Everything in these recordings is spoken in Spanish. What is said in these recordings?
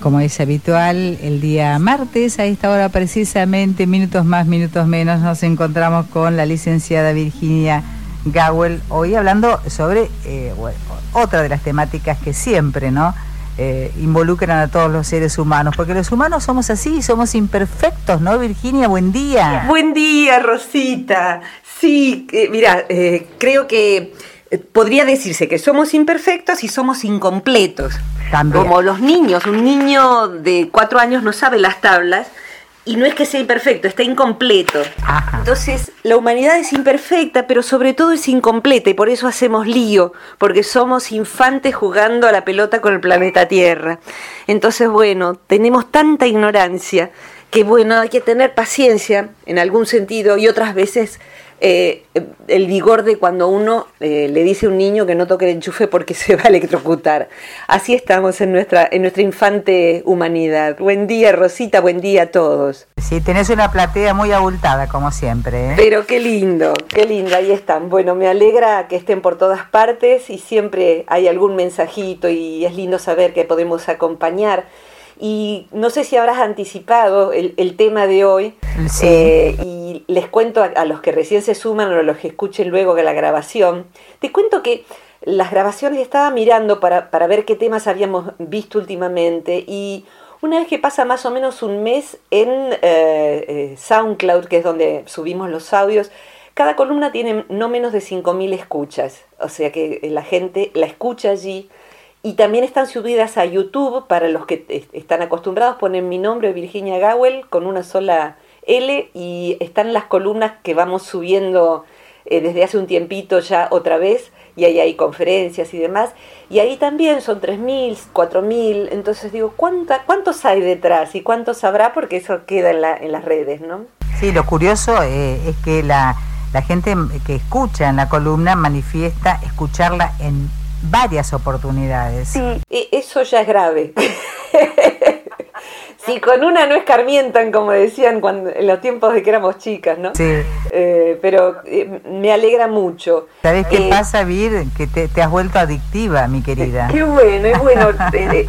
Como es habitual, el día martes, a esta hora precisamente, minutos más, minutos menos, nos encontramos con la licenciada Virginia Gawel, hoy hablando sobre eh, otra de las temáticas que siempre, ¿no? Eh, involucran a todos los seres humanos, porque los humanos somos así, somos imperfectos, ¿no, Virginia? Buen día. Buen día, Rosita. Sí, eh, mira, creo que podría decirse que somos imperfectos y somos incompletos. Como los niños, un niño de cuatro años no sabe las tablas y no es que sea imperfecto, está incompleto. Entonces, la humanidad es imperfecta, pero sobre todo es incompleta y por eso hacemos lío, porque somos infantes jugando a la pelota con el planeta Tierra. Entonces, bueno, tenemos tanta ignorancia que, bueno, hay que tener paciencia en algún sentido y otras veces eh, el vigor de cuando uno eh, le dice a un niño que no toque el enchufe porque se va a electrocutar. Así estamos en nuestra, en nuestra infante humanidad. Buen día, Rosita, buen día a todos. Sí, tenés una platea muy abultada, como siempre. ¿eh? Pero qué lindo, qué lindo, ahí están. Bueno, me alegra que estén por todas partes y siempre hay algún mensajito y es lindo saber que podemos acompañar y no sé si habrás anticipado el, tema de hoy. Eh, y les cuento a, los que recién se suman o a los que escuchen luego la grabación. Te cuento que las grabaciones estaba mirando para, ver qué temas habíamos visto últimamente y una vez que pasa más o menos un mes en eh, eh, SoundCloud, que es donde subimos los audios, cada columna tiene no menos de 5.000 escuchas. O sea que la gente la escucha allí y también están subidas a YouTube para los que están acostumbrados, ponen mi nombre, Virginia Gawel, con una sola L, y están las columnas que vamos subiendo eh, desde hace un tiempito ya otra vez, y ahí hay conferencias y demás, y ahí también son 3.000, 4.000, entonces digo, ¿cuánta, ¿cuántos hay detrás y cuántos habrá? Porque eso queda en, la, en las redes, ¿no? Sí, lo curioso eh, es que la, la gente que escucha en la columna manifiesta escucharla en varias oportunidades. Sí, e, eso ya es grave. si con una no escarmientan, como decían cuando, en los tiempos de que éramos chicas, ¿no? Sí. Eh, pero eh, me alegra mucho. ¿Sabes qué eh, pasa, Vir? Que te, has vuelto adictiva, mi querida. Qué bueno, es bueno.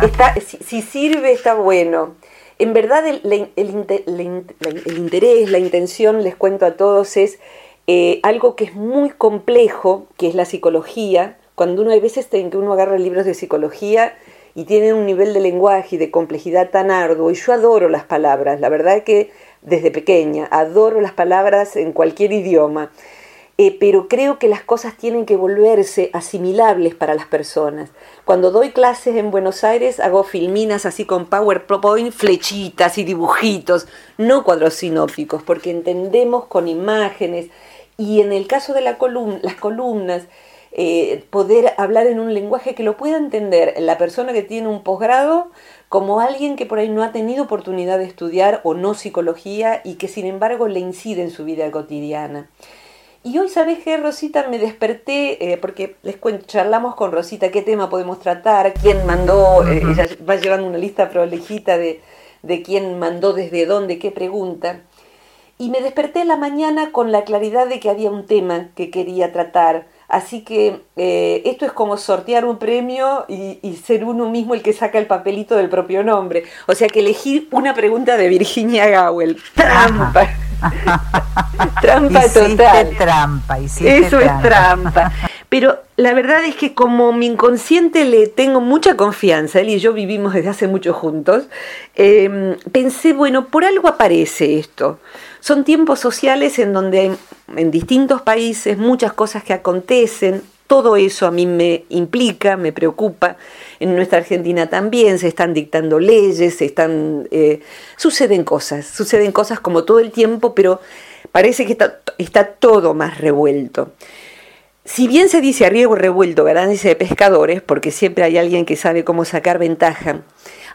está, si, sirve, está bueno. En verdad, el, el interés, la intención, les cuento a todos, es algo que es muy complejo, que es la psicología, cuando uno hay veces en que uno agarra libros de psicología y tiene un nivel de lenguaje y de complejidad tan arduo, y yo adoro las palabras, la verdad que desde pequeña adoro las palabras en cualquier idioma, eh, pero creo que las cosas tienen que volverse asimilables para las personas. Cuando doy clases en Buenos Aires hago filminas así con PowerPoint, flechitas y dibujitos, no cuadros sinópticos, porque entendemos con imágenes y en el caso de la las columnas, eh, poder hablar en un lenguaje que lo pueda entender la persona que tiene un posgrado como alguien que por ahí no ha tenido oportunidad de estudiar o no psicología y que sin embargo le incide en su vida cotidiana. Y hoy, ¿sabes qué, Rosita? Me desperté, eh, porque les cuento, charlamos con Rosita qué tema podemos tratar, quién mandó, eh, ella va llevando una lista prolejita de, de quién mandó desde dónde, qué pregunta. Y me desperté en la mañana con la claridad de que había un tema que quería tratar Así que eh, esto es como sortear un premio y, ser uno mismo el que saca el papelito del propio nombre. O sea que elegir una pregunta de Virginia Gowell. Trampa. trampa total. trampa. Eso es trampa. Pero la verdad es que como mi inconsciente le tengo mucha confianza, él y yo vivimos desde hace mucho juntos, em, pensé, bueno, por algo aparece esto. Son tiempos sociales en donde en distintos países muchas cosas que acontecen, todo eso a mí me implica, me preocupa. En nuestra Argentina también se están dictando leyes, se están, eh, suceden cosas, suceden cosas como todo el tiempo, pero parece que está, está todo más revuelto. Si bien se dice a riego revuelto ganancia de pescadores, porque siempre hay alguien que sabe cómo sacar ventaja,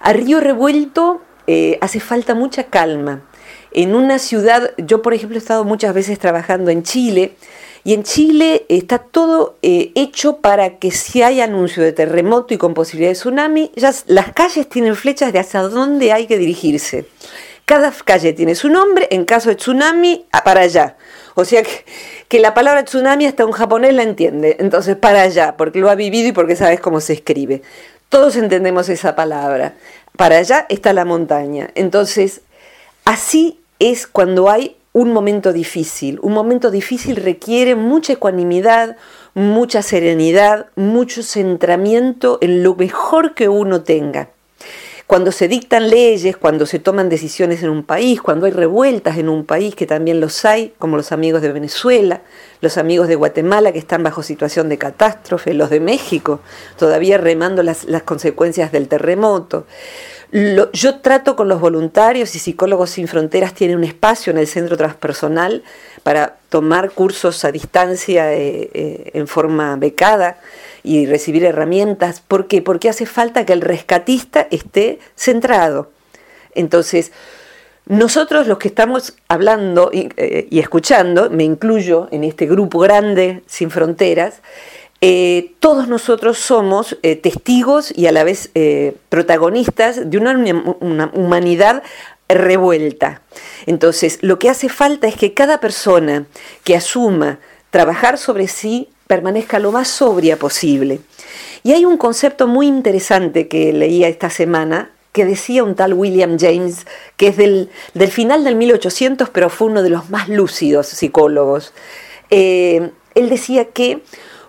a río revuelto eh, hace falta mucha calma en una ciudad, yo por ejemplo he estado muchas veces trabajando en Chile, y en Chile está todo eh, hecho para que si hay anuncio de terremoto y con posibilidad de tsunami, ya las calles tienen flechas de hacia dónde hay que dirigirse. Cada calle tiene su nombre, en caso de tsunami, para allá. O sea que, que, la palabra tsunami hasta un japonés la entiende. Entonces, para allá, porque lo ha vivido y porque sabes cómo se escribe Todos entendemos esa palabra. Para allá está la montaña. Entonces, así es cuando hay un momento difícil. Un momento difícil requiere mucha ecuanimidad, mucha serenidad, mucho centramiento en lo mejor que uno tenga cuando se dictan leyes, cuando se toman decisiones en un país, cuando hay revueltas en un país, que también los hay, como los amigos de Venezuela, los amigos de Guatemala que están bajo situación de catástrofe, los de México, todavía remando las, consecuencias del terremoto. Yo trato con los voluntarios y Psicólogos Sin Fronteras tiene un espacio en el centro transpersonal para tomar cursos a distancia eh, eh, en forma becada y recibir herramientas. ¿Por qué? Porque hace falta que el rescatista esté centrado. Entonces, nosotros los que estamos hablando y, eh, escuchando, me incluyo en este grupo grande sin fronteras, eh, todos nosotros somos eh, testigos y a la vez protagonistas de una, humanidad revuelta. Entonces, lo que hace falta es que cada persona que asuma trabajar sobre sí permanezca lo más sobria posible. Y hay un concepto muy interesante que leía esta semana que decía un tal William James, que es del, final del 1800, pero fue uno de los más lúcidos psicólogos. Eh, él decía que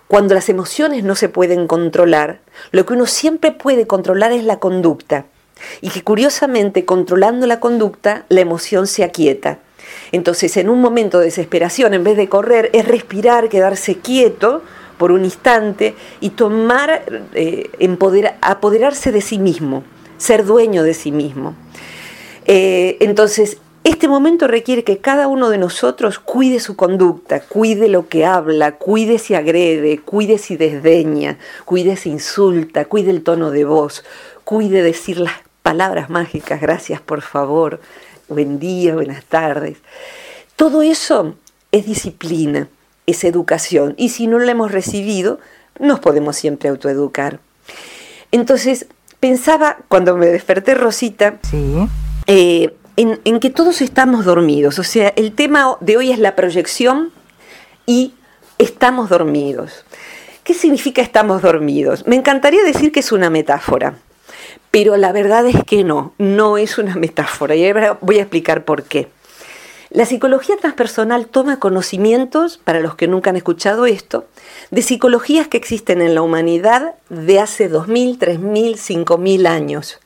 cuando las emociones no se pueden controlar, lo que uno siempre puede controlar es la conducta. Y que curiosamente, controlando la conducta, la emoción se aquieta. Entonces, en un momento de desesperación, en vez de correr, es respirar, quedarse quieto por un instante y tomar, eh, apoderarse de sí mismo, ser dueño de sí mismo. Eh, entonces, este momento requiere que cada uno de nosotros cuide su conducta, cuide lo que habla, cuide si agrede, cuide si desdeña, cuide si insulta, cuide el tono de voz, cuide decir las palabras mágicas, gracias por favor, buen día, buenas tardes. Todo eso es disciplina, es educación. Y si no la hemos recibido, nos podemos siempre autoeducar. Entonces, pensaba cuando me desperté, Rosita, eh, en, que todos estamos dormidos. O sea, el tema de hoy es la proyección y estamos dormidos. ¿Qué significa estamos dormidos? Me encantaría decir que es una metáfora. Pero la verdad es que no, no es una metáfora y ahora voy a explicar por qué. La psicología transpersonal toma conocimientos, para los que nunca han escuchado esto, de psicologías que existen en la humanidad de hace 2.000, 3.000, 5.000 años.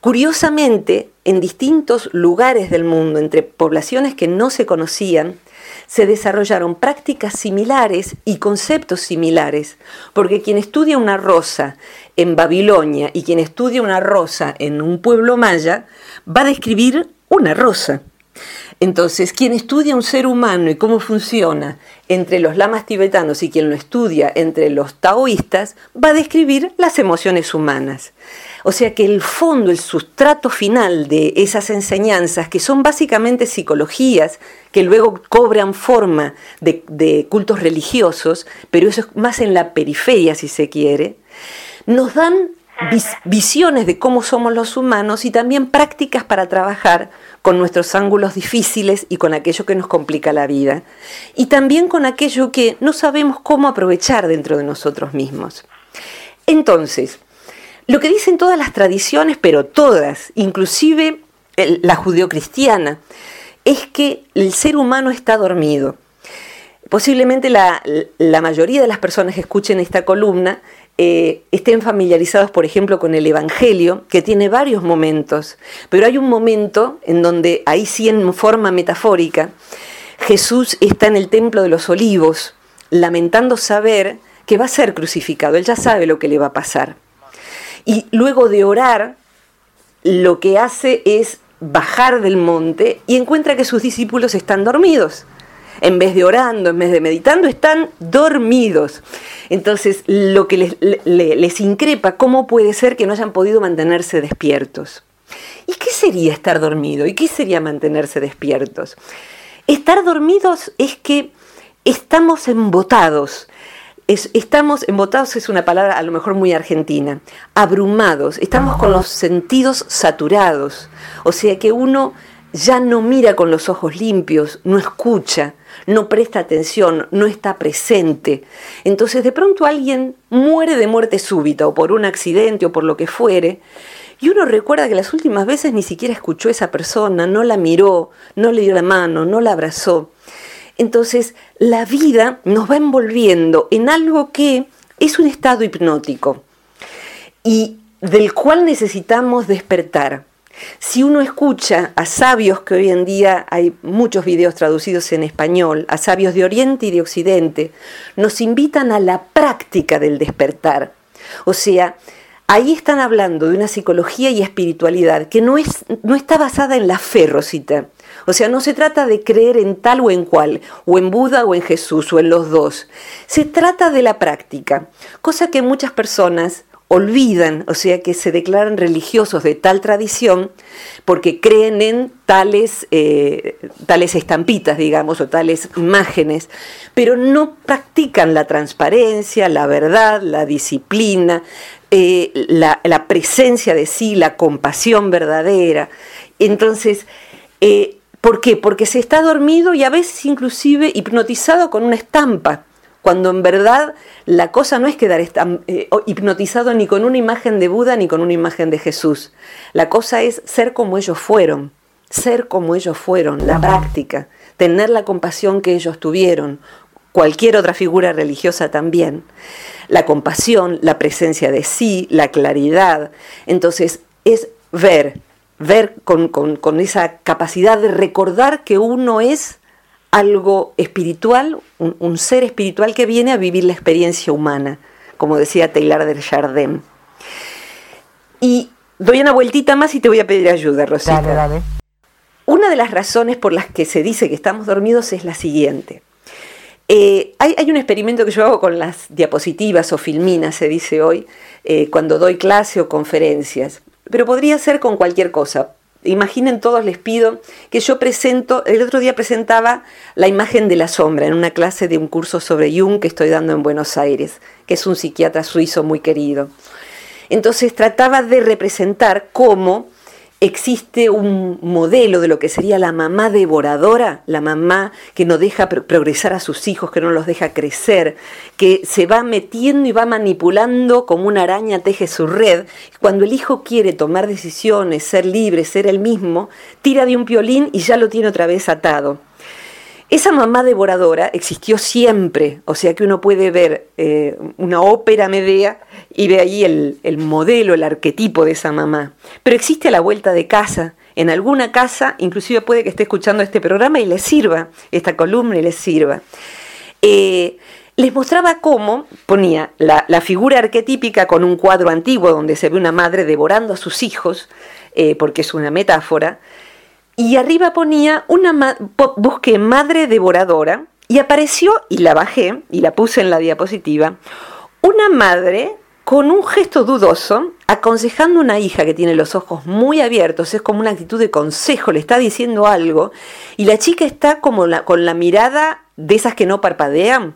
Curiosamente, en distintos lugares del mundo, entre poblaciones que no se conocían, se desarrollaron prácticas similares y conceptos similares, porque quien estudia una rosa en Babilonia y quien estudia una rosa en un pueblo maya va a describir una rosa. Entonces, quien estudia un ser humano y cómo funciona entre los lamas tibetanos y quien lo estudia entre los taoístas va a describir las emociones humanas. O sea que el fondo, el sustrato final de esas enseñanzas, que son básicamente psicologías, que luego cobran forma de, cultos religiosos, pero eso es más en la periferia si se quiere, nos dan visiones de cómo somos los humanos y también prácticas para trabajar con nuestros ángulos difíciles y con aquello que nos complica la vida, y también con aquello que no sabemos cómo aprovechar dentro de nosotros mismos. Entonces, lo que dicen todas las tradiciones, pero todas, inclusive la judeocristiana, es que el ser humano está dormido. Posiblemente la, mayoría de las personas que escuchen esta columna eh, estén familiarizados, por ejemplo, con el Evangelio, que tiene varios momentos, pero hay un momento en donde, ahí sí en forma metafórica, Jesús está en el templo de los olivos, lamentando saber que va a ser crucificado, él ya sabe lo que le va a pasar. Y luego de orar, lo que hace es bajar del monte y encuentra que sus discípulos están dormidos. En vez de orando, en vez de meditando, están dormidos. Entonces, lo que les, increpa, ¿cómo puede ser que no hayan podido mantenerse despiertos? ¿Y qué sería estar dormido? ¿Y qué sería mantenerse despiertos? Estar dormidos es que estamos embotados estamos embotados, es una palabra a lo mejor muy argentina, abrumados, estamos con los sentidos saturados, o sea que uno ya no mira con los ojos limpios, no escucha, no presta atención, no está presente. Entonces de pronto alguien muere de muerte súbita o por un accidente o por lo que fuere, y uno recuerda que las últimas veces ni siquiera escuchó a esa persona, no la miró, no le dio la mano, no la abrazó. Entonces la vida nos va envolviendo en algo que es un estado hipnótico y del cual necesitamos despertar. Si uno escucha a sabios, que hoy en día hay muchos videos traducidos en español, a sabios de Oriente y de Occidente, nos invitan a la práctica del despertar. O sea, ahí están hablando de una psicología y espiritualidad que no, es, no está basada en la fe, Rosita. O sea, no se trata de creer en tal o en cual, o en Buda o en Jesús, o en los dos. Se trata de la práctica, cosa que muchas personas olvidan, o sea que se declaran religiosos de tal tradición porque creen en tales, eh, tales estampitas, digamos, o tales imágenes, pero no practican la transparencia, la verdad, la disciplina, eh, la, presencia de sí, la compasión verdadera. Entonces, eh, ¿por qué? Porque se está dormido y a veces inclusive hipnotizado con una estampa cuando en verdad la cosa no es quedar eh, hipnotizado ni con una imagen de Buda ni con una imagen de Jesús. La cosa es ser como ellos fueron, ser como ellos fueron, la práctica, tener la compasión que ellos tuvieron, cualquier otra figura religiosa también. La compasión, la presencia de sí, la claridad. Entonces es ver, ver con, con esa capacidad de recordar que uno es algo espiritual, un, ser espiritual que viene a vivir la experiencia humana, como decía Taylor del Jardín. Y doy una vueltita más y te voy a pedir ayuda, Rosita. Dale, dale. Una de las razones por las que se dice que estamos dormidos es la siguiente. Eh, hay, un experimento que yo hago con las diapositivas o filminas, se dice hoy, eh, cuando doy clase o conferencias, pero podría ser con cualquier cosa. Imaginen todos, les pido, que yo presento, el otro día presentaba la imagen de la sombra en una clase de un curso sobre Jung que estoy dando en Buenos Aires, que es un psiquiatra suizo muy querido. Entonces trataba de representar cómo existe un modelo de lo que sería la mamá devoradora, la mamá que no deja progresar a sus hijos, que no los deja crecer, que se va metiendo y va manipulando como una araña teje su red. Cuando el hijo quiere tomar decisiones, ser libre, ser el mismo, tira de un piolín y ya lo tiene otra vez atado. Esa mamá devoradora existió siempre, o sea que uno puede ver eh, una ópera Medea y ve ahí el, el modelo, el arquetipo de esa mamá. Pero existe a la vuelta de casa, en alguna casa, inclusive puede que esté escuchando este programa y le sirva, esta columna y le sirva. Eh, les mostraba cómo ponía la, figura arquetípica con un cuadro antiguo donde se ve una madre devorando a sus hijos, eh, porque es una metáfora, y arriba ponía una busqué madre devoradora y apareció y la bajé y la puse en la diapositiva una madre con un gesto dudoso aconsejando a una hija que tiene los ojos muy abiertos, es como una actitud de consejo, le está diciendo algo y la chica está como con la mirada de esas que no parpadean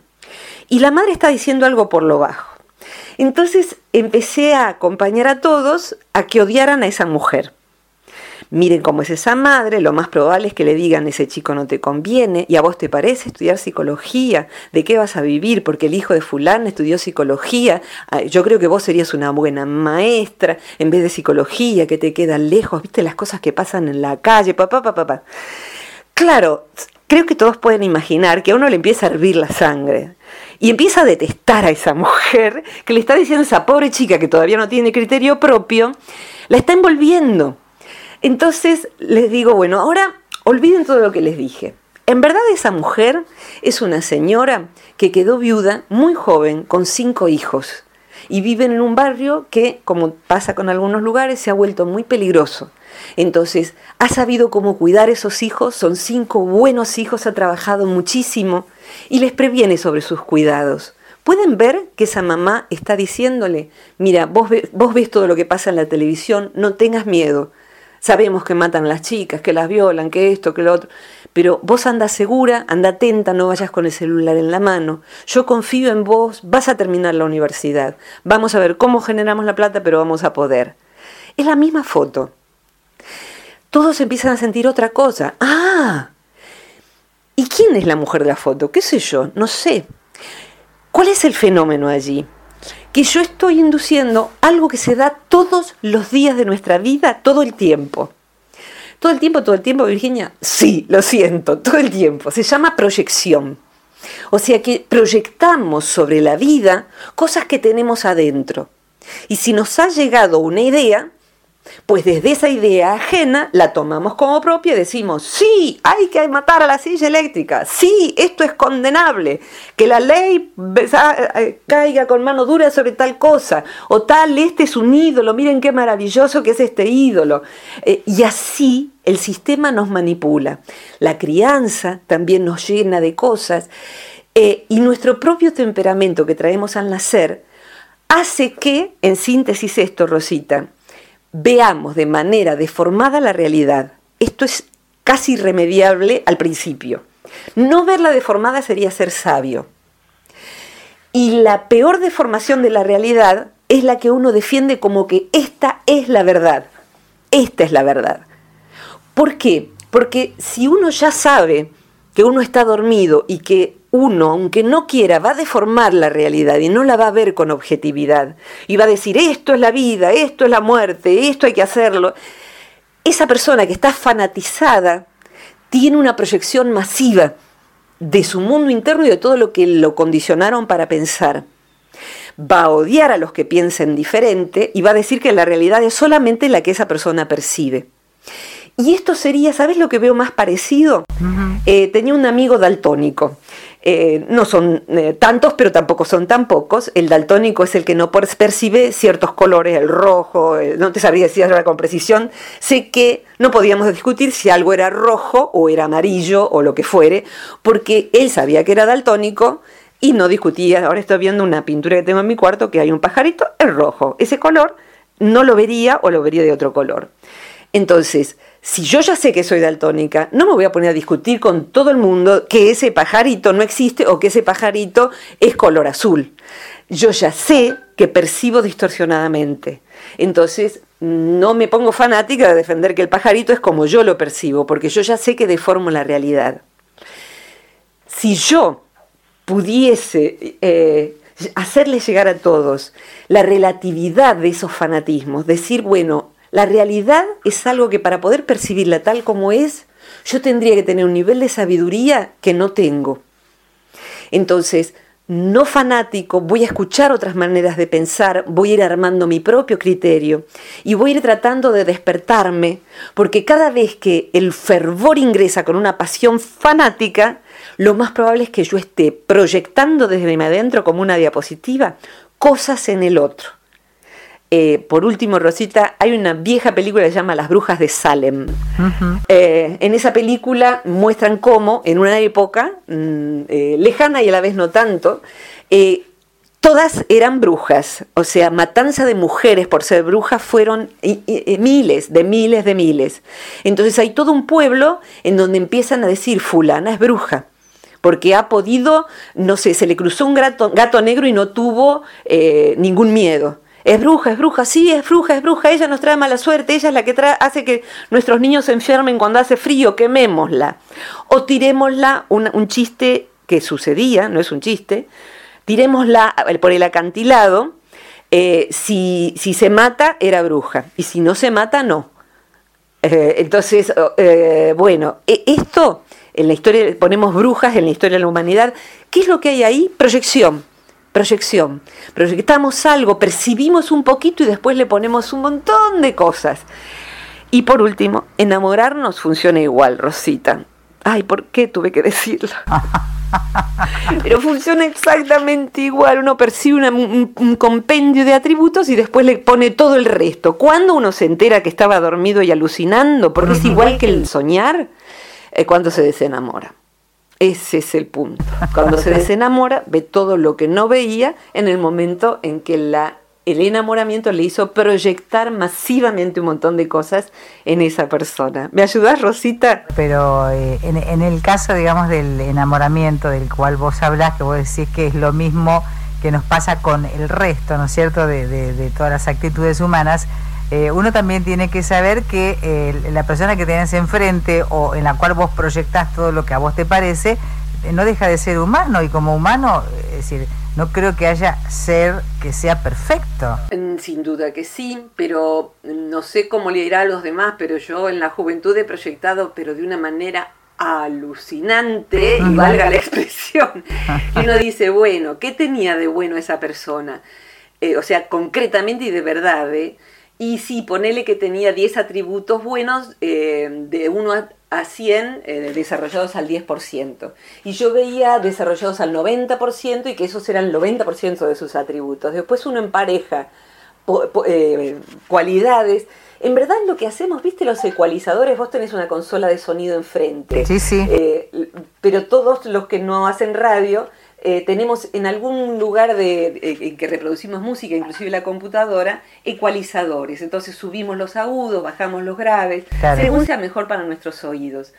y la madre está diciendo algo por lo bajo. Entonces empecé a acompañar a todos a que odiaran a esa mujer miren cómo es esa madre, lo más probable es que le digan ese chico no te conviene y a vos te parece estudiar psicología, ¿de qué vas a vivir? Porque el hijo de fulano estudió psicología, ah, yo creo que vos serías una buena maestra en vez de psicología, que te quedan lejos, viste las cosas que pasan en la calle, papá, papá, papá. Claro, creo que todos pueden imaginar que a uno le empieza a hervir la sangre y empieza a detestar a esa mujer que le está diciendo a esa pobre chica que todavía no tiene criterio propio, la está envolviendo entonces les digo, bueno, ahora olviden todo lo que les dije. En verdad esa mujer es una señora que quedó viuda muy joven con cinco hijos y viven en un barrio que, como pasa con algunos lugares, se ha vuelto muy peligroso. Entonces, ha sabido cómo cuidar esos hijos, son cinco buenos hijos, ha trabajado muchísimo y les previene sobre sus cuidados. Pueden ver que esa mamá está diciéndole, mira, vos, vos ves todo lo que pasa en la televisión, no tengas miedo, Sabemos que matan las chicas, que las violan, que esto, que lo otro. Pero vos anda segura, anda atenta, no vayas con el celular en la mano. Yo confío en vos, vas a terminar la universidad. Vamos a ver cómo generamos la plata, pero vamos a poder. Es la misma foto. todos empiezan a sentir otra cosa. Ah, ¿y quién es la mujer de la foto? ¿Qué sé yo? No sé. ¿Cuál es el fenómeno allí? Que yo estoy induciendo algo que se da todos los días de nuestra vida, todo el tiempo. Todo el tiempo, todo el tiempo, Virginia. Sí, lo siento, todo el tiempo. Se llama proyección. O sea que proyectamos sobre la vida cosas que tenemos adentro. Y si nos ha llegado una idea, pues desde esa idea ajena la tomamos como propia y decimos, sí, hay que matar a la silla eléctrica, sí, esto es condenable, que la ley eh, caiga con mano dura sobre tal cosa, o tal, este es un ídolo, miren qué maravilloso que es este ídolo. Eh, y así el sistema nos manipula. La crianza también nos llena de cosas eh, y nuestro propio temperamento que traemos al nacer hace que, en síntesis esto, Rosita, veamos de manera deformada la realidad. Esto es casi irremediable al principio. No verla deformada sería ser sabio. Y la peor deformación de la realidad es la que uno defiende como que esta es la verdad. Esta es la verdad. ¿Por qué? Porque si uno ya sabe que uno está dormido y que uno, aunque no quiera, va a deformar la realidad y no la va a ver con objetividad y va a decir esto es la vida, esto es la muerte, esto hay que hacerlo, esa persona que está fanatizada tiene una proyección masiva de su mundo interno y de todo lo que lo condicionaron para pensar. Va a odiar a los que piensen diferente y va a decir que la realidad es solamente la que esa persona percibe. Y esto sería, ¿sabes lo que veo más parecido? Eh, tenía un amigo daltónico. Eh, no son eh, tantos, pero tampoco son tan pocos. El daltónico es el que no percibe ciertos colores, el rojo, no te sabría decir ahora con precisión. Sé que no podíamos discutir si algo era rojo o era amarillo o lo que fuere, porque él sabía que era daltónico y no discutía. Ahora estoy viendo una pintura que tengo en mi cuarto que hay un pajarito, es rojo. Ese color no lo vería o lo vería de otro color. Entonces, si yo ya sé que soy daltónica, no me voy a poner a discutir con todo el mundo que ese pajarito no existe o que ese pajarito es color azul. Yo ya sé que percibo distorsionadamente. Entonces, no me pongo fanática de defender que el pajarito es como yo lo percibo, porque yo ya sé que deformo la realidad. Si yo pudiese eh, hacerle llegar a todos la relatividad de esos fanatismos, decir, bueno, la realidad es algo que para poder percibirla tal como es, yo tendría que tener un nivel de sabiduría que no tengo. Entonces, no fanático, voy a escuchar otras maneras de pensar, voy a ir armando mi propio criterio y voy a ir tratando de despertarme, porque cada vez que el fervor ingresa con una pasión fanática, lo más probable es que yo esté proyectando desde mi adentro como una diapositiva cosas en el otro. Eh, por último, Rosita, hay una vieja película que se llama Las Brujas de Salem. Eh, en esa película muestran cómo, en una época mm, eh, lejana y a la vez no tanto, todas eran brujas. O sea, matanza de mujeres por ser brujas fueron miles, de miles, de miles. Entonces hay todo un pueblo en donde empiezan a decir, fulana es bruja porque ha podido, no sé, se le cruzó un gato, gato negro y no tuvo ningún miedo es bruja, es bruja, sí, es bruja, es bruja, ella nos trae mala suerte, ella es la que hace que nuestros niños se enfermen cuando hace frío, quemémosla. O tirémosla, un, chiste que sucedía, no es un chiste, tirémosla por el acantilado, eh, si, si, se mata, era bruja, y si no se mata, no. Eh, entonces, eh, bueno, e, esto en la historia, ponemos brujas en la historia de la humanidad, ¿qué es lo que hay ahí? Proyección proyección. Proyectamos algo, percibimos un poquito y después le ponemos un montón de cosas. Y por último, enamorarnos funciona igual, Rosita. Ay, ¿por qué tuve que decirlo? Pero funciona exactamente igual. Uno percibe un, compendio de atributos y después le pone todo el resto. Cuando uno se entera que estaba dormido y alucinando, porque es igual que el soñar, eh, cuando se desenamora. Ese es el punto. Cuando se desenamora, ve todo lo que no veía en el momento en que la, el enamoramiento le hizo proyectar masivamente un montón de cosas en esa persona. ¿Me ayudas, Rosita? Pero eh, en, el caso, digamos, del enamoramiento del cual vos hablas, que vos decís que es lo mismo que nos pasa con el resto, ¿no es cierto?, de, de todas las actitudes humanas, eh, uno también tiene que saber que eh, la persona que tenés enfrente o en la cual vos proyectás todo lo que a vos te parece, eh, no deja de ser humano y como humano, es decir, no creo que haya ser que sea perfecto. Mm, sin duda que sí, pero no sé cómo le irá a los demás, pero yo en la juventud he proyectado, pero de una manera alucinante, y valga la expresión. Y uno dice, bueno, ¿qué tenía de bueno esa persona? o sea, concretamente y de verdad, ¿eh? Y sí, ponele que tenía 10 atributos buenos eh, de 1 a 100 eh, desarrollados al 10%. Y yo veía desarrollados al 90% y que esos eran el 90% de sus atributos. Después uno empareja eh, cualidades. En verdad lo que hacemos, viste los ecualizadores, vos tenés una consola de sonido enfrente. Sí, sí. pero todos los que no hacen radio eh, tenemos en algún lugar de, eh, en que reproducimos música, inclusive la computadora, ecualizadores. Entonces subimos los agudos, bajamos los graves, según sea mejor para nuestros oídos.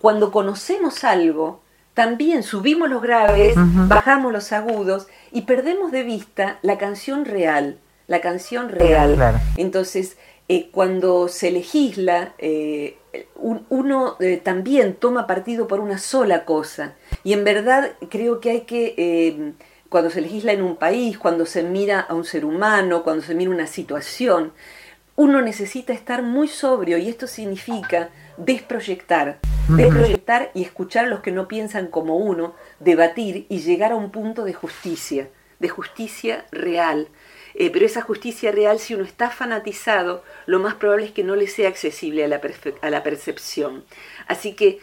Cuando conocemos algo, también subimos los graves, bajamos los agudos y perdemos de vista la canción real. La canción real. Entonces, eh, cuando se legisla, uno también toma partido por una sola cosa y en verdad creo que hay que, eh, cuando se legisla en un país, cuando se mira a un ser humano, cuando se mira una situación, uno necesita estar muy sobrio y esto significa desproyectar, desproyectar y escuchar a los que no piensan como uno, debatir y llegar a un punto de justicia, de justicia real. Eh, pero esa justicia real, si uno está fanatizado, lo más probable es que no le sea accesible a la, a la percepción. Así que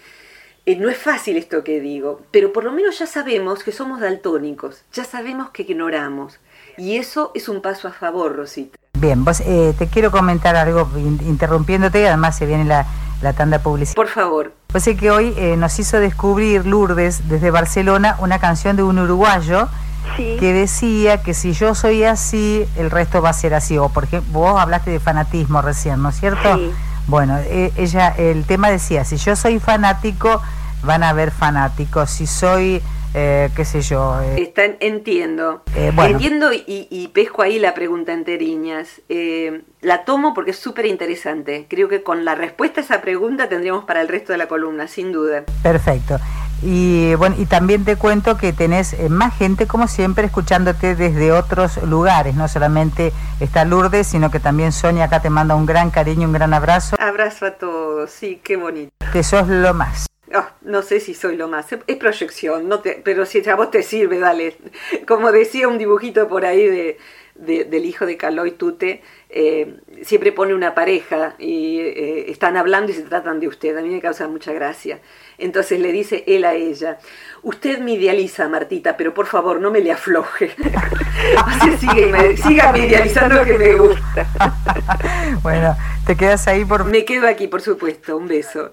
eh, no es fácil esto que digo, pero por lo menos ya sabemos que somos daltónicos, ya sabemos que ignoramos. Y eso es un paso a favor, Rosita. Bien, vos eh, te quiero comentar algo interrumpiéndote, además se viene la, la tanda publicitaria. Por favor. Pues sé que hoy eh, nos hizo descubrir Lourdes desde Barcelona una canción de un uruguayo que decía que si yo soy así, el resto va a ser así. O por ejemplo, vos hablaste de fanatismo recién, ¿no es cierto? Sí. Bueno, ella, el tema decía, si yo soy fanático, van a haber fanáticos. Si soy, eh, qué sé yo... Eh, entiendo. Eh, entiendo y, pesco ahí la pregunta enteriñas. Eh, la tomo porque es súper interesante. Creo que con la respuesta a esa pregunta tendríamos para el resto de la columna, sin duda. Perfecto. Y bueno, y también te cuento que tenés más gente, como siempre, escuchándote desde otros lugares. No solamente está Lourdes, sino que también Sonia acá te manda un gran cariño, un gran abrazo. Abrazo a todos, sí, qué bonito. Que sos lo más. Ah, no sé si soy lo más, es proyección, no te, pero si a vos te sirve, dale. Como decía un dibujito por ahí de, del hijo de Caloy Tute, eh, siempre pone una pareja y eh, están hablando y se tratan de usted. A mí me causa mucha gracia. Entonces le dice él a ella, usted me idealiza, Martita, pero por favor no me le afloje. Así sigue, siga idealizando que me gusta. bueno, te quedas ahí por... Me quedo aquí, por supuesto. Un beso.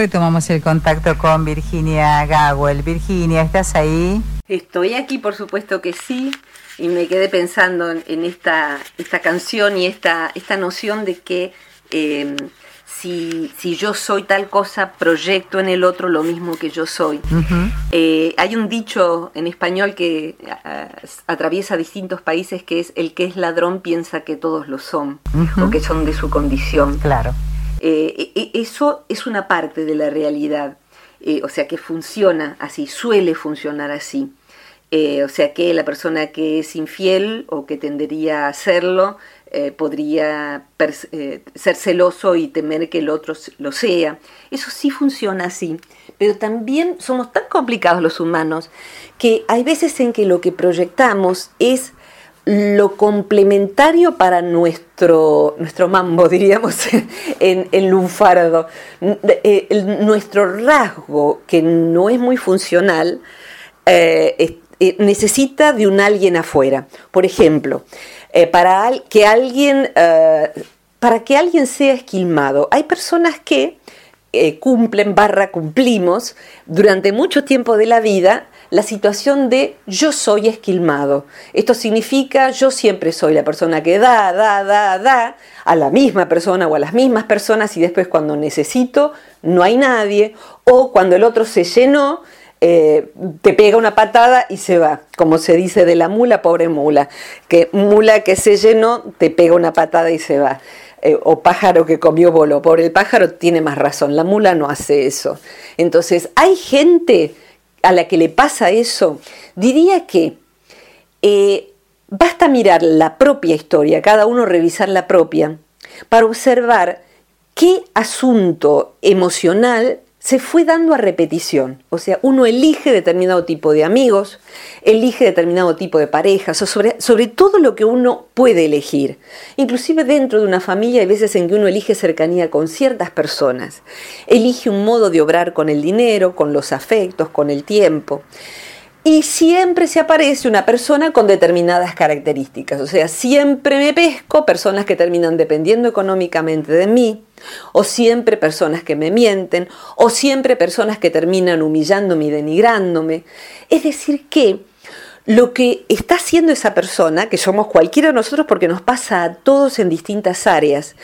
retomamos el contacto con Virginia Gawel. Virginia, ¿estás ahí? Estoy aquí, por supuesto que sí, y me quedé pensando en esta, esta canción y esta, esta noción de que eh, si, si, yo soy tal cosa, proyecto en el otro lo mismo que yo soy. Eh, hay un dicho en español que atraviesa distintos países que es el que es ladrón piensa que todos lo son o que son de su condición. Claro. Eh, e, e, eso es una parte de la realidad, o sea que funciona así, suele funcionar así. Eh, o sea que la persona que es infiel o que tendería a hacerlo podría ser celoso y temer que el otro lo sea. Eso sí funciona así. Pero también somos tan complicados los humanos que hay veces en que lo que proyectamos es lo complementario para nuestro, nuestro mambo, diríamos, en, en lunfardo, eh, nuestro rasgo, que no es muy funcional, eh, eh, necesita de un alguien afuera. Por ejemplo, para, que alguien, para que alguien sea esquilmado, hay personas que cumplen, barra cumplimos, durante mucho tiempo de la vida, la situación de yo soy esquilmado. Esto significa yo siempre soy la persona que da, da, da, da a la misma persona o a las mismas personas y después cuando necesito no hay nadie o cuando el otro se llenó, eh, te pega una patada y se va, como se dice de la mula, pobre mula, que mula que se llenó, te pega una patada y se va. Eh, o pájaro que comió bolo, pobre el pájaro tiene más razón, la mula no hace eso. Entonces, hay gente a la que le pasa eso, diría que eh, basta mirar la propia historia, cada uno revisar la propia, para observar qué asunto emocional se fue dando a repetición. O sea, uno elige determinado tipo de amigos, elige determinado tipo de parejas, sobre, sobre, todo lo que uno puede elegir. Inclusive dentro de una familia hay veces en que uno elige cercanía con ciertas personas, elige un modo de obrar con el dinero, con los afectos, con el tiempo. Y siempre se aparece una persona con determinadas características. O sea, siempre me pesco personas que terminan dependiendo económicamente de mí, o siempre personas que me mienten, o siempre personas que terminan humillándome y denigrándome. Es decir, que lo que está haciendo esa persona, que somos cualquiera de nosotros porque nos pasa a todos en distintas áreas,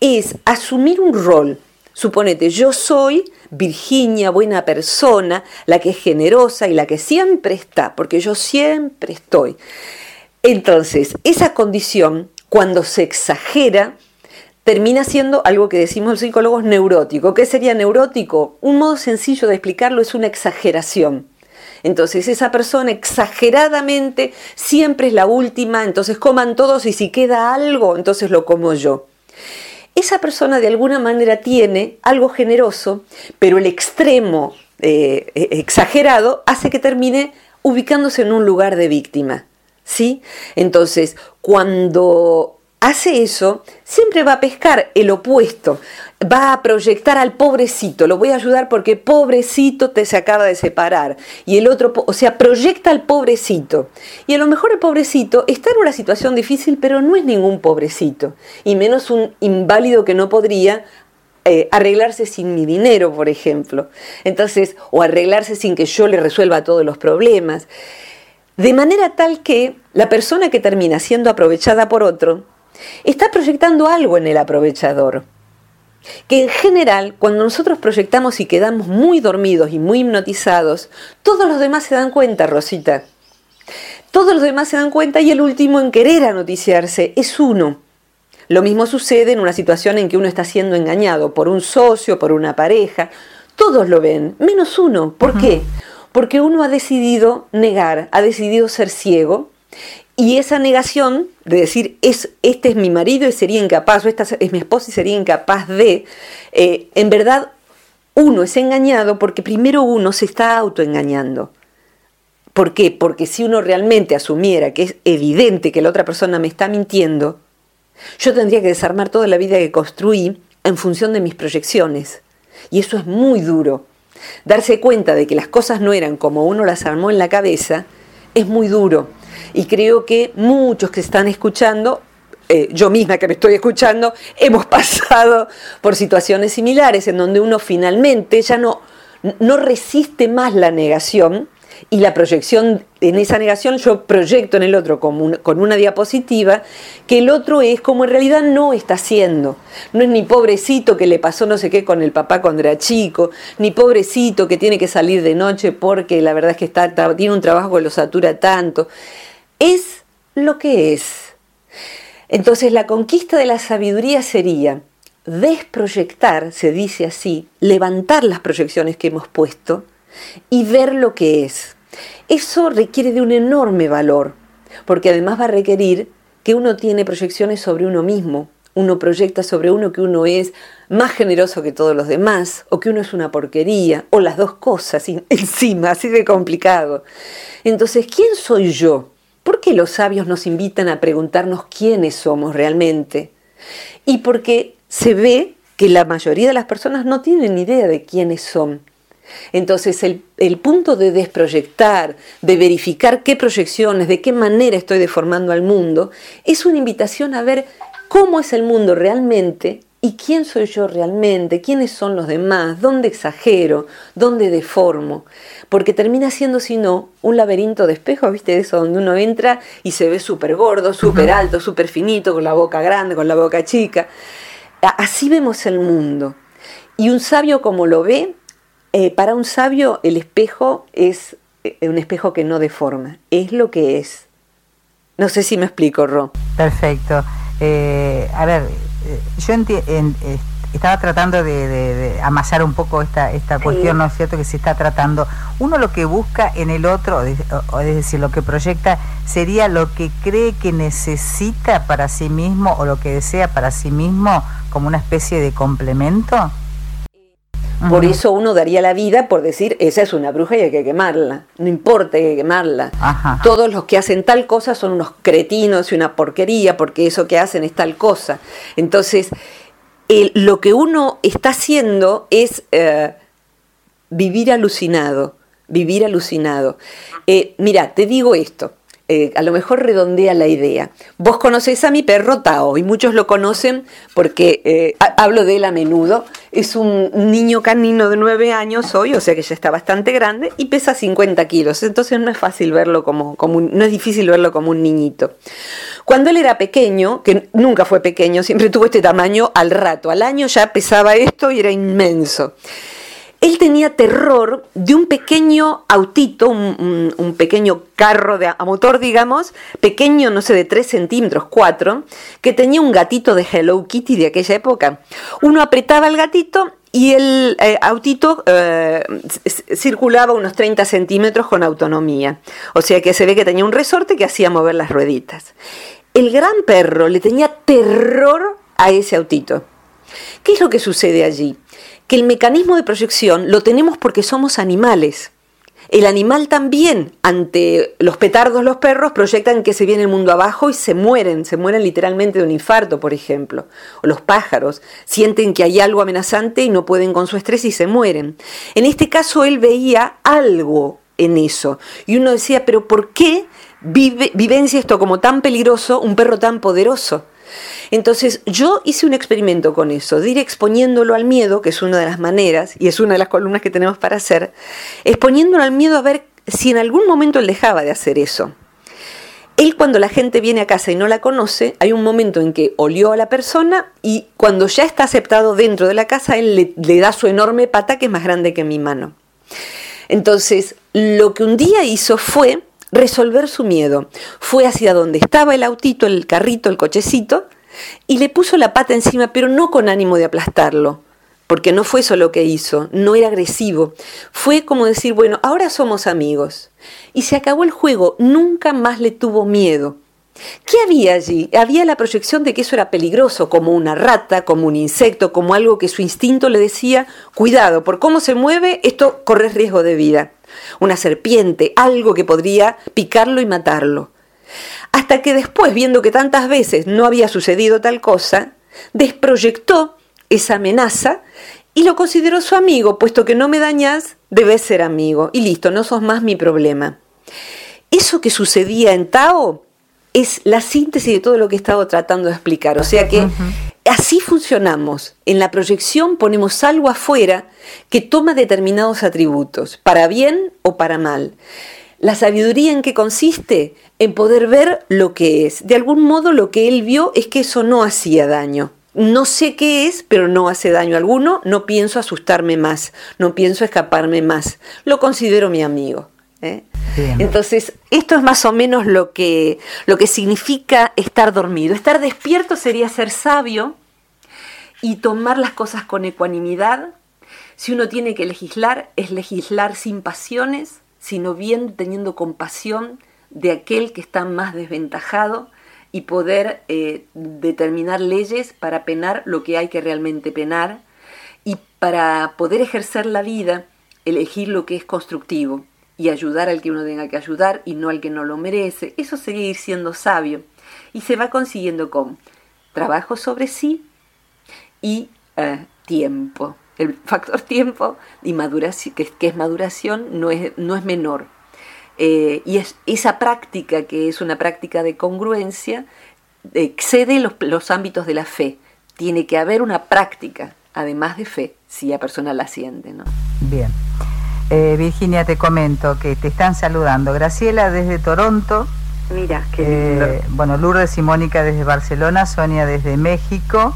es asumir un rol. Suponete, yo soy Virginia, buena persona, la que es generosa y la que siempre está, porque yo siempre estoy. Entonces, esa condición, cuando se exagera, termina siendo algo que decimos los psicólogos neurótico. ¿Qué sería neurótico? Un modo sencillo de explicarlo es una exageración. Entonces esa persona exageradamente siempre es la última, entonces coman todos y si queda algo, entonces lo como yo esa persona de alguna manera tiene algo generoso, pero el extremo eh, e, exagerado hace que termine ubicándose en un lugar de víctima. ¿Sí? Entonces, cuando hace eso, siempre va a pescar el opuesto, va a proyectar al pobrecito, lo voy a ayudar porque pobrecito te se acaba de separar. Y el otro, o sea, proyecta al pobrecito. Y a lo mejor el pobrecito está en una situación difícil, pero no es ningún pobrecito, y menos un inválido que no podría eh, arreglarse sin mi dinero, por ejemplo. Entonces, o arreglarse sin que yo le resuelva todos los problemas. De manera tal que la persona que termina siendo aprovechada por otro, está proyectando algo en el aprovechador. Que en general, cuando nosotros proyectamos y quedamos muy dormidos y muy hipnotizados, todos los demás se dan cuenta, Rosita. Todos los demás se dan cuenta y el último en querer anoticiarse es uno. Lo mismo sucede en una situación en que uno está siendo engañado por un socio, por una pareja. Todos lo ven, menos uno. ¿Por qué? Porque uno ha decidido negar, ha decidido ser ciego y esa negación de decir, es, este es mi marido y sería incapaz, o esta es mi esposa y sería incapaz de, eh, en verdad uno es engañado porque primero uno se está autoengañando. ¿Por qué? Porque si uno realmente asumiera que es evidente que la otra persona me está mintiendo, yo tendría que desarmar toda la vida que construí en función de mis proyecciones. Y eso es muy duro. Darse cuenta de que las cosas no eran como uno las armó en la cabeza es muy duro y creo que muchos que están escuchando, eh, yo misma que me estoy escuchando, hemos pasado por situaciones similares en donde uno finalmente ya no, no resiste más la negación y la proyección, en esa negación yo proyecto en el otro con una diapositiva que el otro es como en realidad no está haciendo. No es ni pobrecito que le pasó no sé qué con el papá cuando era chico, ni pobrecito que tiene que salir de noche porque la verdad es que está, tiene un trabajo que lo satura tanto es lo que es. Entonces la conquista de la sabiduría sería desproyectar, se dice así, levantar las proyecciones que hemos puesto y ver lo que es. Eso requiere de un enorme valor, porque además va a requerir que uno tiene proyecciones sobre uno mismo, uno proyecta sobre uno que uno es más generoso que todos los demás, o que uno es una porquería, o las dos cosas encima, así de complicado. Entonces, ¿quién soy yo? ¿Por qué los sabios nos invitan a preguntarnos quiénes somos realmente? Y porque se ve que la mayoría de las personas no tienen idea de quiénes son. Entonces el, el, punto de desproyectar, de verificar qué proyecciones, de qué manera estoy deformando al mundo, es una invitación a ver cómo es el mundo realmente ¿Y quién soy yo realmente? ¿Quiénes son los demás? ¿Dónde exagero? ¿Dónde deformo? Porque termina siendo, si no, un laberinto de espejos, ¿viste? Eso donde uno entra y se ve súper gordo, súper alto, súper finito, con la boca grande, con la boca chica. Así vemos el mundo. Y un sabio como lo ve, Eh, para un sabio el espejo es eh, un espejo que no deforma, es lo que es. No sé si me explico, Ro. Perfecto. Eh, a ver, yo estaba tratando de, amasar un poco esta, esta cuestión, ¿no es cierto?, que se está tratando. Uno lo que busca en el otro, es decir, lo que proyecta, sería lo que cree que necesita para sí mismo o lo que desea para sí mismo como una especie de complemento. Por eso uno daría la vida por decir, esa es una bruja y hay que quemarla. No importa, hay que quemarla. Todos los que hacen tal cosa son unos cretinos y una porquería porque eso que hacen es tal cosa. Entonces, lo que uno está haciendo es eh, vivir alucinado, vivir alucinado. Eh, mira, te digo esto. Eh, a lo mejor redondea la idea. Vos conocés a mi perro Tao y muchos lo conocen porque eh, hablo de él a menudo. Es un niño canino de nueve años hoy, o sea que ya está bastante grande y pesa 50 kilos. Entonces no es fácil verlo como, como no es difícil verlo como un niñito. Cuando él era pequeño, que nunca fue pequeño, siempre tuvo este tamaño al rato, al año ya pesaba esto y era inmenso él tenía terror de un pequeño autito, un, pequeño carro de, a motor, digamos, pequeño, no sé, de 3 centímetros, 4, que tenía un gatito de Hello Kitty de aquella época. Uno apretaba el gatito y el eh, autito eh, circulaba unos 30 centímetros con autonomía. O sea que se ve que tenía un resorte que hacía mover las rueditas. El gran perro le tenía terror a ese autito. ¿Qué es lo que sucede allí? Que el mecanismo de proyección lo tenemos porque somos animales. El animal también, ante los petardos, los perros, proyectan que se viene el mundo abajo y se mueren, se mueren literalmente de un infarto, por ejemplo. O los pájaros sienten que hay algo amenazante y no pueden con su estrés y se mueren. En este caso él veía algo en eso. Y uno decía, pero ¿por qué vive, vivencia esto como tan peligroso un perro tan poderoso? Entonces yo hice un experimento con eso, de ir exponiéndolo al miedo, que es una de las maneras, y es una de las columnas que tenemos para hacer, exponiéndolo al miedo a ver si en algún momento él dejaba de hacer eso. Él cuando la gente viene a casa y no la conoce, hay un momento en que olió a la persona y cuando ya está aceptado dentro de la casa, él le, le da su enorme pata que es más grande que mi mano. Entonces, lo que un día hizo fue resolver su miedo. Fue hacia donde estaba el autito, el carrito, el cochecito, y le puso la pata encima, pero no con ánimo de aplastarlo, porque no fue eso lo que hizo, no era agresivo. Fue como decir, bueno, ahora somos amigos. Y se acabó el juego, nunca más le tuvo miedo. ¿Qué había allí? Había la proyección de que eso era peligroso, como una rata, como un insecto, como algo que su instinto le decía, cuidado, por cómo se mueve, esto corre riesgo de vida. Una serpiente, algo que podría picarlo y matarlo. Hasta que después, viendo que tantas veces no había sucedido tal cosa, desproyectó esa amenaza y lo consideró su amigo, puesto que no me dañas, debes ser amigo. Y listo, no sos más mi problema. Eso que sucedía en Tao es la síntesis de todo lo que he estado tratando de explicar. O sea que así funcionamos. En la proyección ponemos algo afuera que toma determinados atributos, para bien o para mal. La sabiduría en qué consiste? En poder ver lo que es. De algún modo lo que él vio es que eso no hacía daño. No sé qué es, pero no hace daño alguno. No pienso asustarme más, no pienso escaparme más. Lo considero mi amigo. ¿Eh? Entonces, esto es más o menos lo que, lo que significa estar dormido. Estar despierto sería ser sabio y tomar las cosas con ecuanimidad. Si uno tiene que legislar, es legislar sin pasiones, sino bien teniendo compasión de aquel que está más desventajado y poder eh, determinar leyes para penar lo que hay que realmente penar y para poder ejercer la vida, elegir lo que es constructivo y ayudar al que uno tenga que ayudar y no al que no lo merece. Eso sería ir siendo sabio y se va consiguiendo con trabajo sobre sí y eh, tiempo. El factor tiempo y maduración, que, es maduración, no es, no es menor. Eh, y es, esa práctica, que es una práctica de congruencia, excede los, los ámbitos de la fe. Tiene que haber una práctica, además de fe, si la persona la siente. ¿no? Bien. Eh, Virginia, te comento que te están saludando. Graciela desde Toronto. Mira, qué eh, bueno, Lourdes y Mónica desde Barcelona, Sonia desde México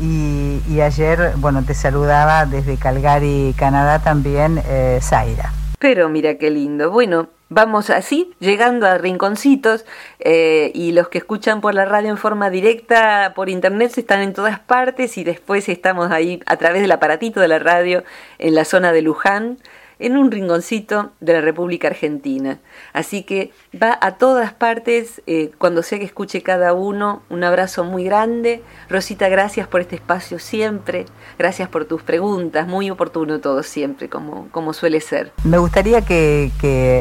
Y, ayer, bueno, te saludaba desde Calgary, Canadá también, eh, Zaira. Pero mira qué lindo. Bueno, vamos así, llegando a rinconcitos, eh, y los que escuchan por la radio en forma directa, por internet, están en todas partes, y después estamos ahí a través del aparatito de la radio en la zona de Luján en un rinconcito de la República Argentina. Así que va a todas partes, eh, cuando sea que escuche cada uno, un abrazo muy grande. Rosita, gracias por este espacio siempre, gracias por tus preguntas, muy oportuno todo siempre, como, como suele ser. Me gustaría que,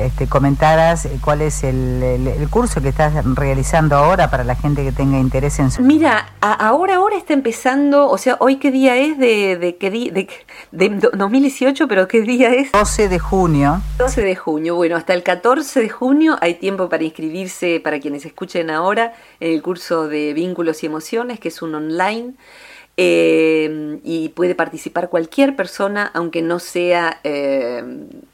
este, comentaras eh, cuál es el, curso que estás realizando ahora para la gente que tenga interés en su... Mira, ahora, ahora está empezando, o sea, hoy qué día es de, de, de, de 2018, pero qué día es... 12 de junio. 12 de junio, bueno, hasta el 14 de junio hay tiempo para inscribirse para quienes escuchen ahora en el curso de vínculos y emociones, que es un online. Eh, y puede participar cualquier persona, aunque no sea eh,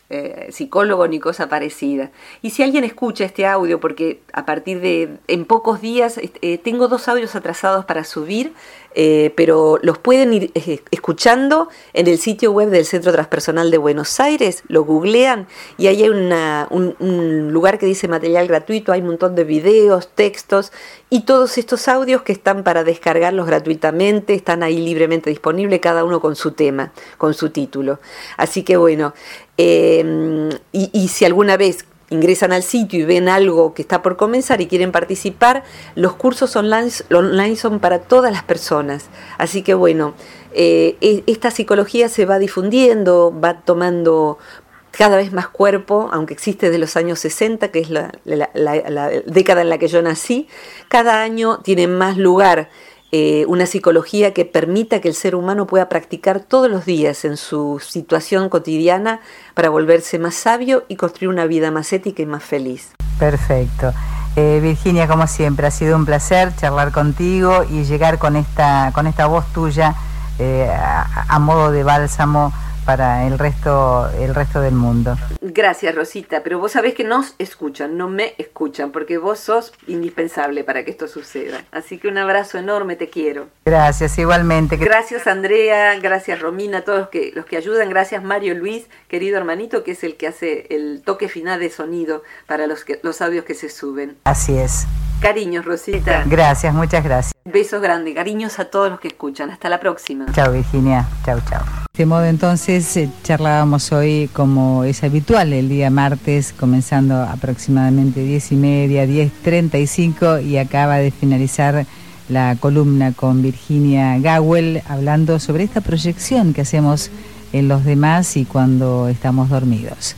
eh, psicólogo ni cosa parecida. Y si alguien escucha este audio, porque a partir de en pocos días tengo dos audios atrasados para subir, eh, pero los pueden ir eh, escuchando en el sitio web del Centro Transpersonal de Buenos Aires, lo googlean y ahí hay un, lugar que dice material gratuito, hay un montón de videos, textos y todos estos audios que están para descargarlos gratuitamente, están ahí libremente disponibles, cada uno con su tema, con su título. Así que bueno, eh, y, y si alguna vez ingresan al sitio y ven algo que está por comenzar y quieren participar, los cursos online, son para todas las personas. Así que bueno, eh, e, esta psicología se va difundiendo, va tomando cada vez más cuerpo, aunque existe desde los años 60, que es la década en la que yo nací, cada año tiene más lugar eh, una psicología que permita que el ser humano pueda practicar todos los días en su situación cotidiana para volverse más sabio y construir una vida más ética y más feliz. Perfecto. Eh, Virginia, como siempre, ha sido un placer charlar contigo y llegar con esta, con esta voz tuya eh, a modo de bálsamo para el resto, el resto del mundo. Gracias, Rosita, pero vos sabés que nos escuchan, no me escuchan, porque vos sos indispensable para que esto suceda. Así que un abrazo enorme, te quiero. Gracias, igualmente. Gracias, Andrea, gracias, Romina, todos los que, los que ayudan, gracias, Mario Luis, querido hermanito, que es el que hace el toque final de sonido para los, que, los audios que se suben. Así es. Cariños, Rosita. Gracias, muchas gracias. Besos grandes, cariños a todos los que escuchan. Hasta la próxima. Chao, Virginia. Chao, chao. De este modo entonces eh, charlábamos hoy como es habitual el día martes, comenzando aproximadamente 10 y media, 10.35 y acaba de finalizar la columna con Virginia Gawel hablando sobre esta proyección que hacemos en los demás y cuando estamos dormidos.